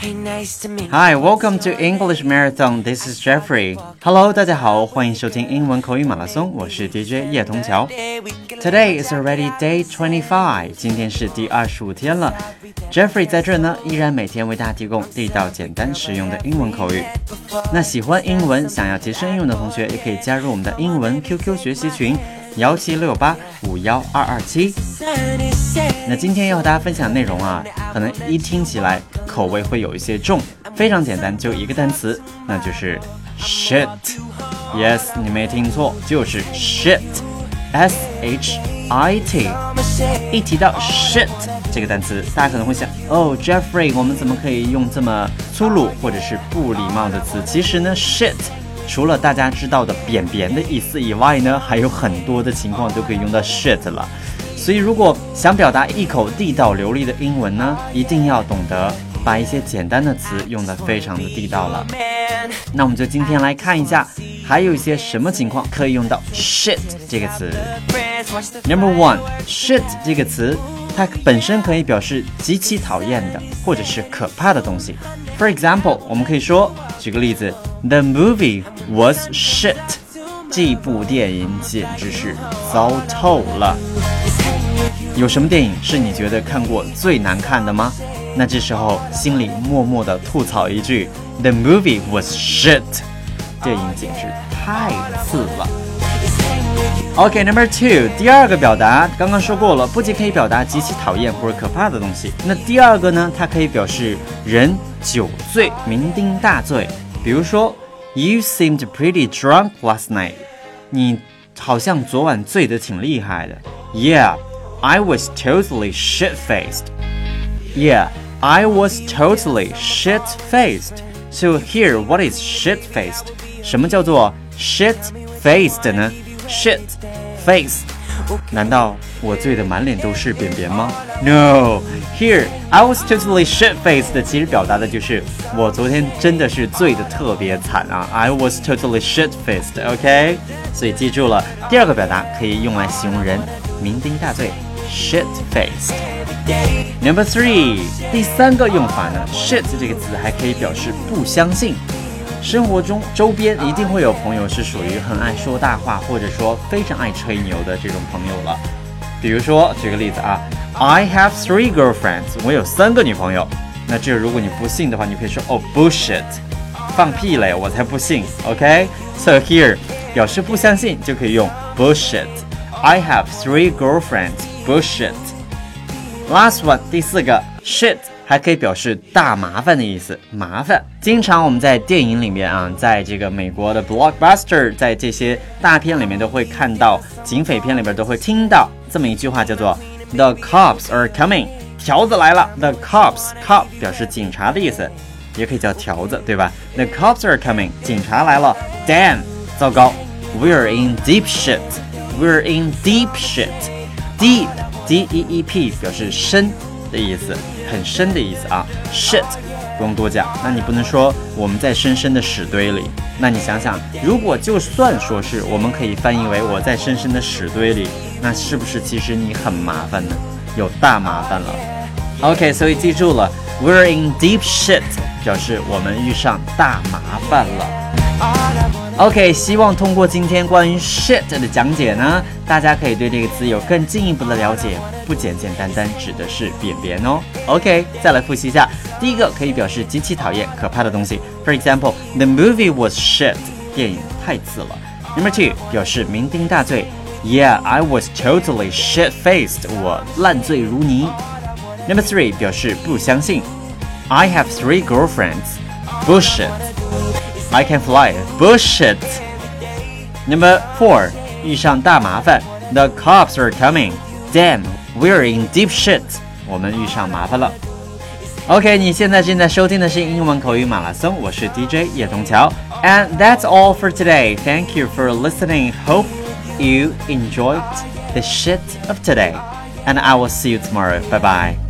Hi, welcome to English Marathon. This is Jeffrey. Hello，大家好，欢迎收听英文口语马拉松，我是 DJ 叶童桥。Today is already day twenty-five. 今天是第二十五天了。Jeffrey 在这呢，依然每天为大家提供地道、简单、实用的英文口语。那喜欢英文、想要提升英文的同学，也可以加入我们的英文 QQ 学习群。幺七六八五幺二二七。那今天要和大家分享的内容啊，可能一听起来口味会有一些重，非常简单，就一个单词，那就是 shit。Yes，你没听错，就是 shit，S H I T。一提到 shit 这个单词，大家可能会想，哦，Jeffrey，我们怎么可以用这么粗鲁或者是不礼貌的词？其实呢，shit。除了大家知道的“便便”的意思以外呢，还有很多的情况都可以用到 shit 了。所以，如果想表达一口地道流利的英文呢，一定要懂得把一些简单的词用得非常的地道了。那我们就今天来看一下，还有一些什么情况可以用到 shit 这个词。Number one，shit 这个词。它本身可以表示极其讨厌的，或者是可怕的东西。For example，我们可以说，举个例子，The movie was shit。这部电影简直是糟透了。有什么电影是你觉得看过最难看的吗？那这时候心里默默的吐槽一句：The movie was shit。电影简直太次了。OK，Number two，第二个表达刚刚说过了，不仅可以表达极其讨厌或者可怕的东西，那第二个呢，它可以表示人酒醉、酩酊大醉。比如说，You seemed pretty drunk last night。你好像昨晚醉得挺厉害的。Yeah Yeah，I was totally shit-faced。Yeah，I was totally shit-faced。So here，what is shit-faced？什么叫做 shit-faced 呢？Shit face，难道我醉得满脸都是便便吗？No，here I was totally shit faced。其实表达的就是我昨天真的是醉得特别惨啊。I was totally shit faced。OK，所以记住了，第二个表达可以用来形容人酩酊大醉 ，shit faced。Number three，第三个用法呢，shit 这个词还可以表示不相信。生活中周边一定会有朋友是属于很爱说大话，或者说非常爱吹牛的这种朋友了。比如说，举个例子啊，I have three girlfriends，我有三个女朋友。那这如果你不信的话，你可以说哦，bullshit，放屁嘞，我才不信。OK，so here 表示不相信就可以用 bullshit。I have three girlfriends Bullshit。Last one，第四个 shit。还可以表示大麻烦的意思，麻烦。经常我们在电影里面啊，在这个美国的 blockbuster，在这些大片里面都会看到，警匪片里边都会听到这么一句话，叫做 The cops are coming，条子来了。The cops，cop 表示警察的意思，也可以叫条子，对吧？The cops are coming，警察来了。Damn，糟糕，We're in deep shit，We're in deep shit Deep，d e e p，表示深的意思。很深的意思啊，shit，不用多讲。那你不能说我们在深深的屎堆里。那你想想，如果就算说是，我们可以翻译为我在深深的屎堆里，那是不是其实你很麻烦呢？有大麻烦了。OK，所以记住了，we're in deep shit，表示我们遇上大麻烦了。OK，希望通过今天关于 shit 的讲解呢，大家可以对这个词有更进一步的了解，不简简单单指的是便便哦。OK，再来复习一下，第一个可以表示极其讨厌、可怕的东西。For example，the movie was shit，电影太次了。Number two，表示酩酊大醉。Yeah，I was totally shit-faced，我烂醉如泥。Number three，表示不相信。I have three girlfriends，bullshit。 I can fly. Bullshit. Number four，遇上大麻烦。The cops are coming. Damn, we're in deep shit. 我们遇上麻烦了。OK，你现在正在收听的是英文口语马拉松，我是 DJ 叶东桥。And that's all for today. Thank you for listening. Hope you enjoyed the shit of today. And I will see you tomorrow. Bye bye.